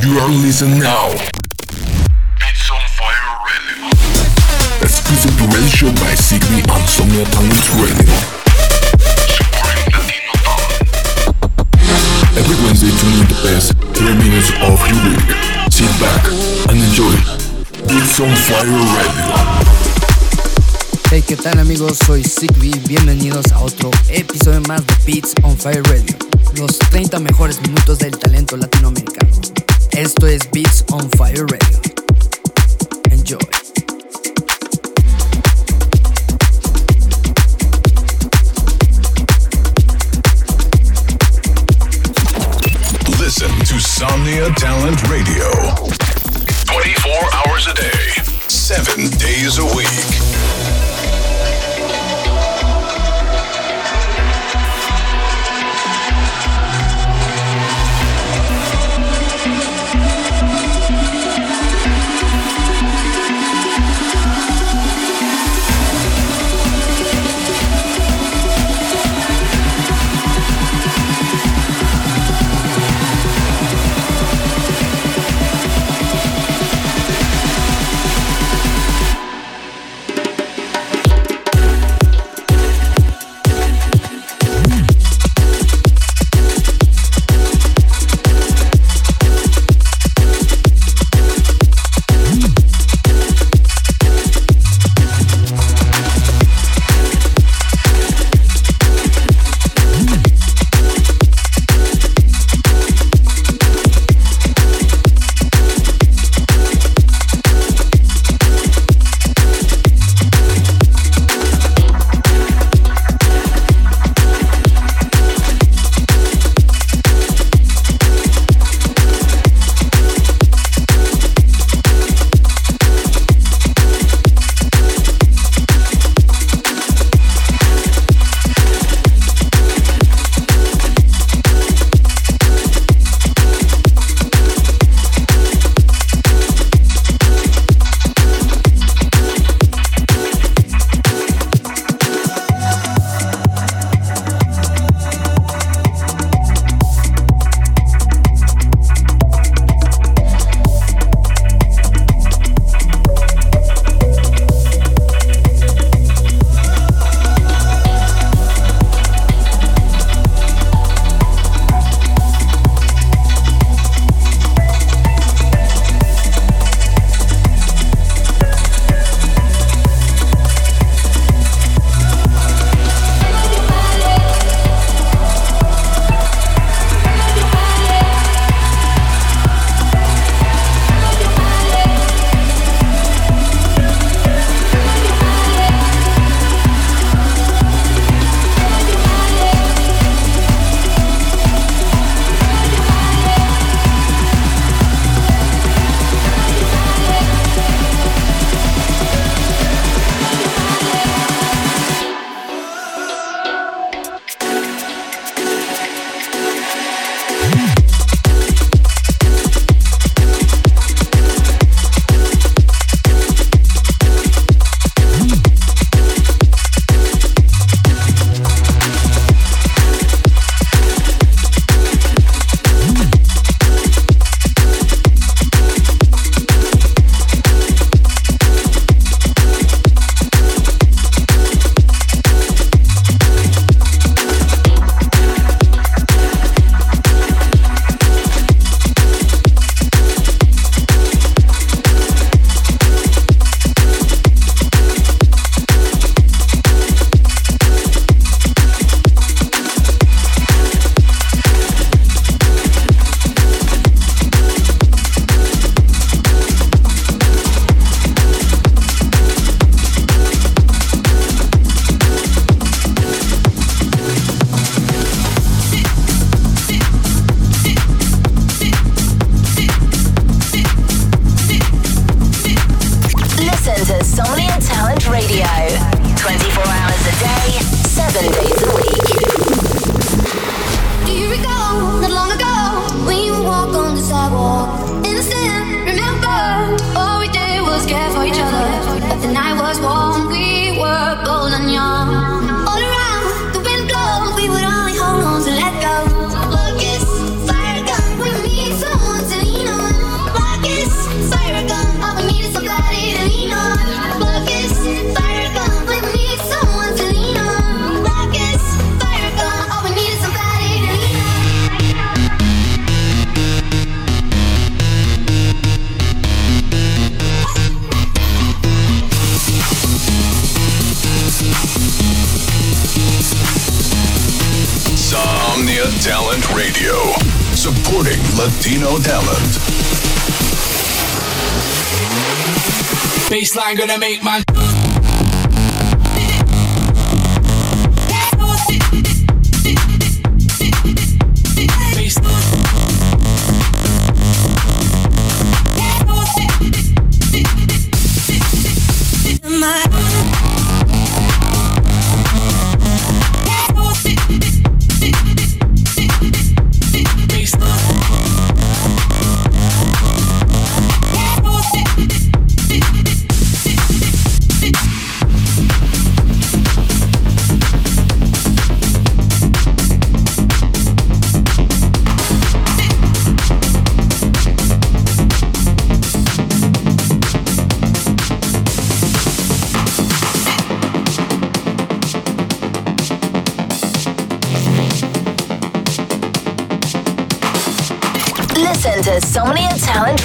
You are listening now. Beats on Fire Radio. Exclusive to radio show by Sigby Insomnia Talent Radio. Supporting Latino talent. Every Wednesday tune in the best 3 minutes of your week. Sit back and enjoy. Beats on Fire Radio. Hey, ¿qué tal amigos? Soy Sigby, bienvenidos a otro episodio más de Beats on Fire Radio, los 30 mejores minutos del talento latinoamericano. Esto es Beats on Fire Radio. Enjoy. Listen to Somnia Talent Radio. 24 hours a day, 7 days a week. Insomnia Talent Radio, supporting Latino talent. Baseline gonna make my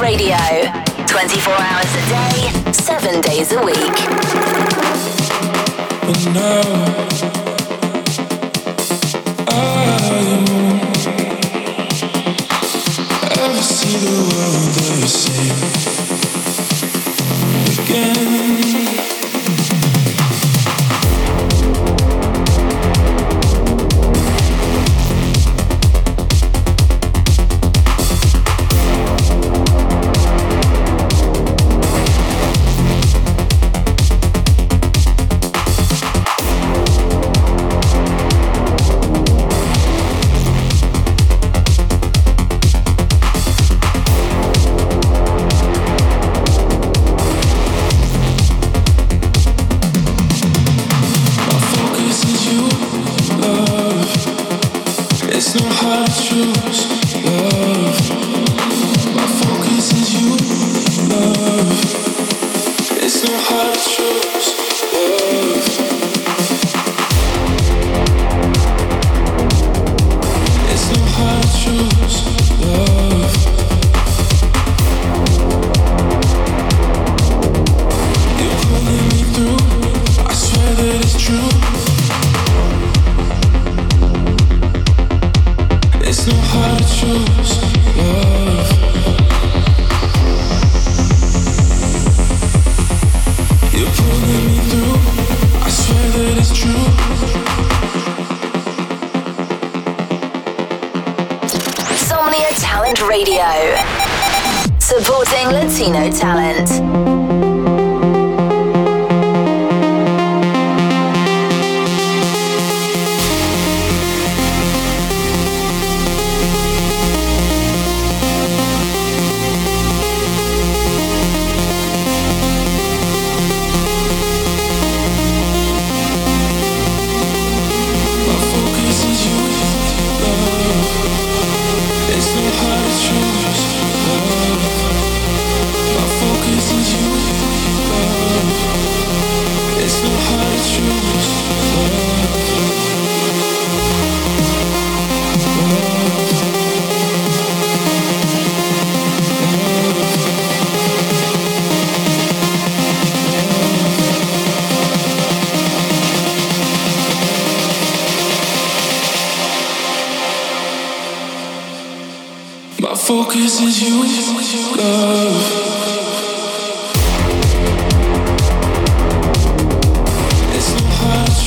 Radio. 24 hours a day, 7 days a week. But now, I ever see the world the same focus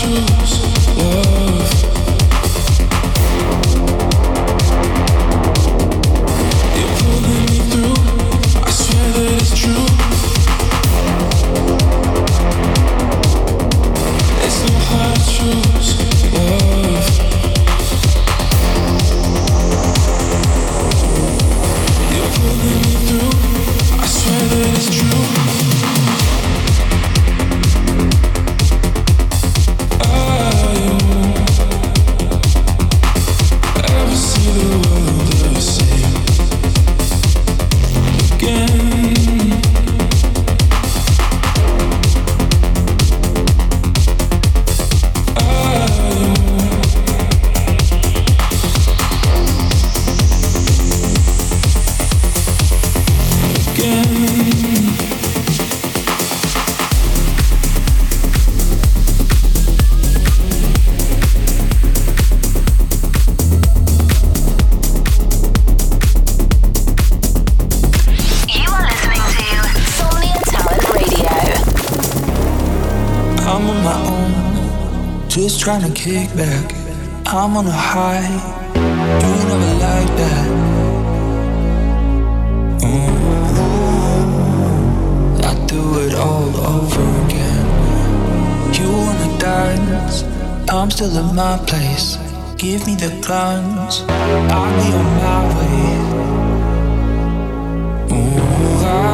I trying to kick back. I'm on a high. You never like that. Ooh, I do it all over again. You wanna dance? I'm still in my place. Give me the guns. I'll be on my way. Ooh, I,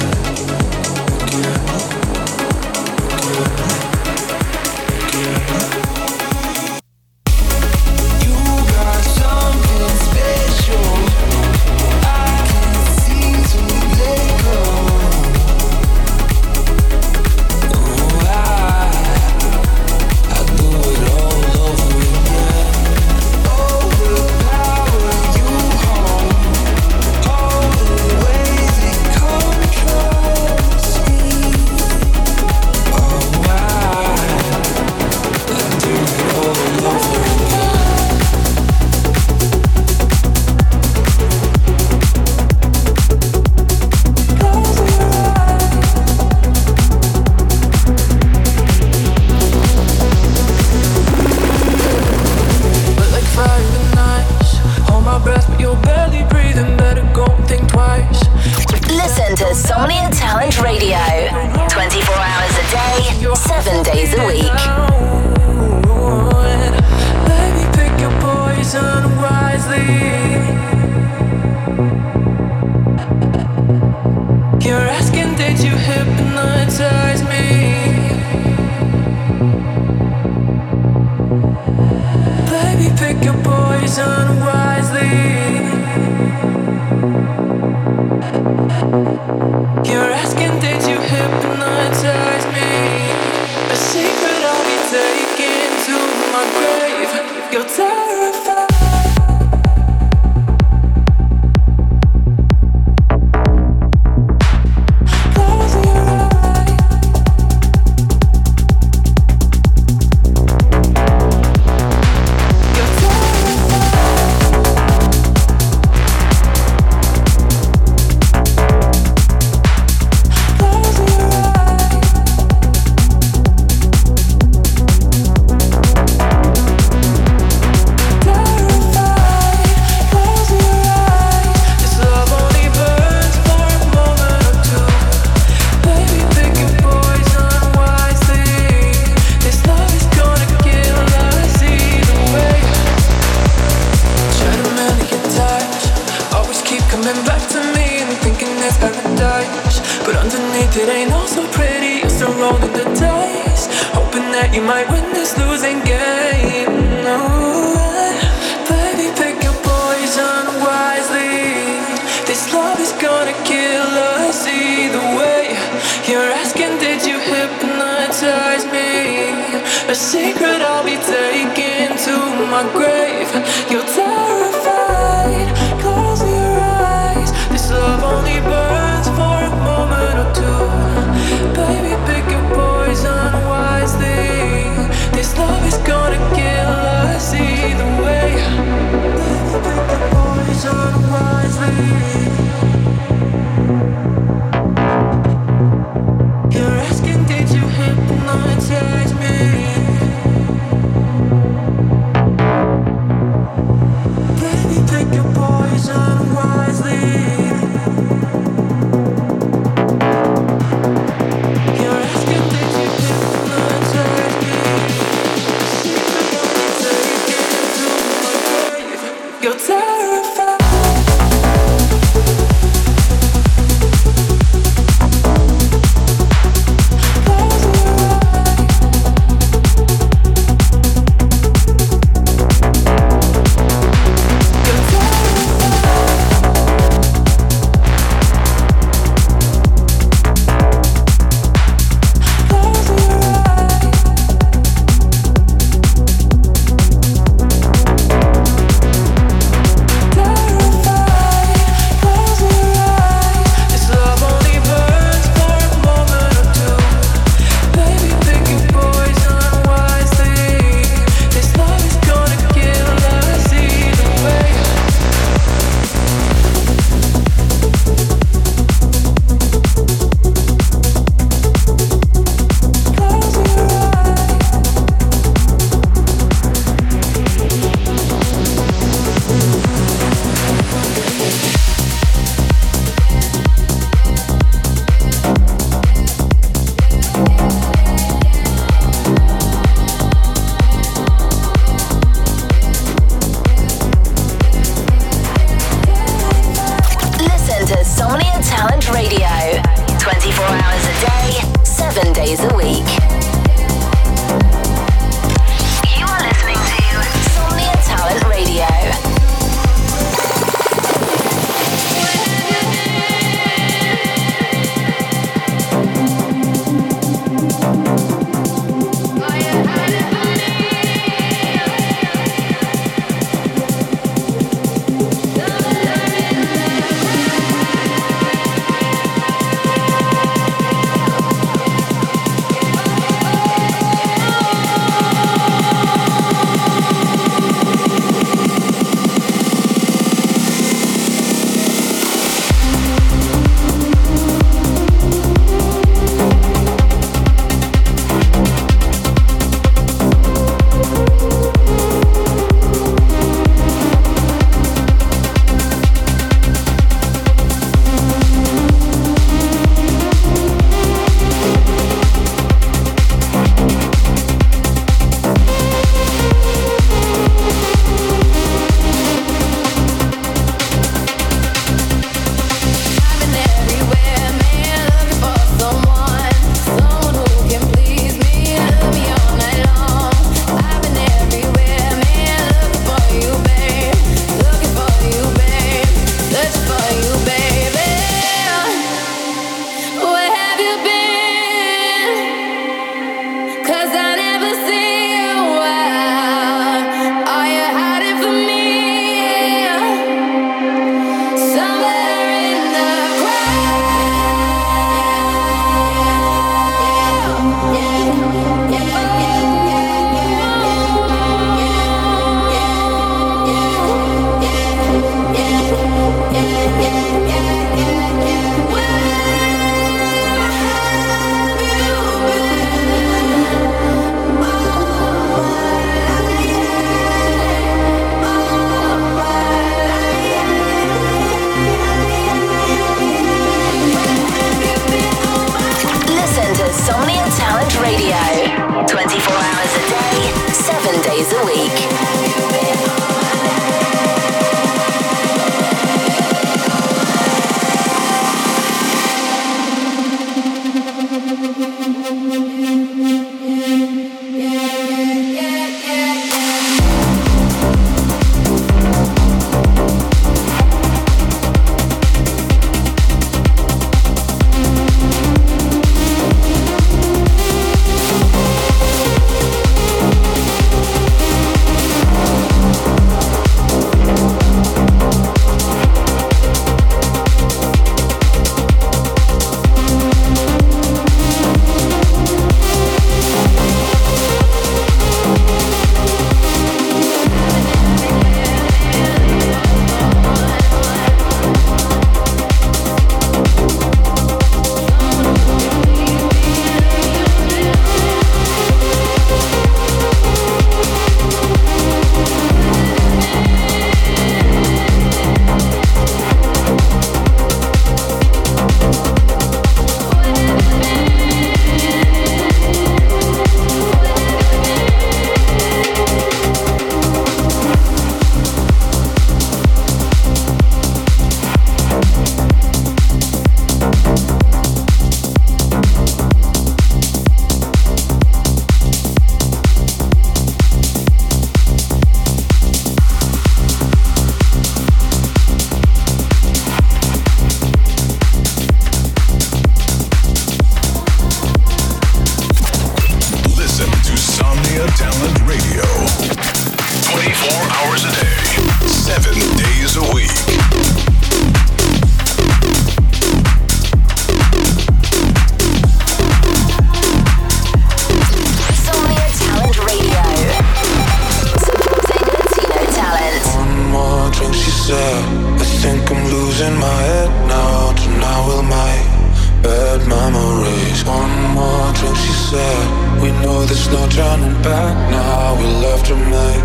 There's no turning back now. We left to make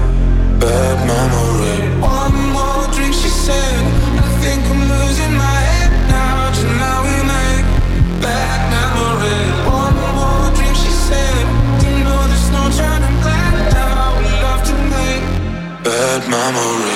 bad memory. One more drink, she said. I think I'm losing my head now. Tonight we make bad memory. One more drink, she said. You know there's no turning back now. We love to make bad memory.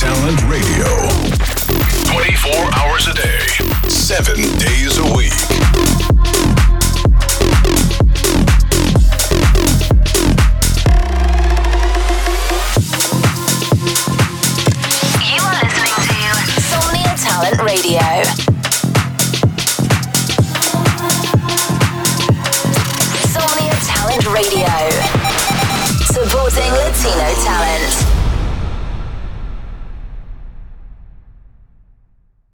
talent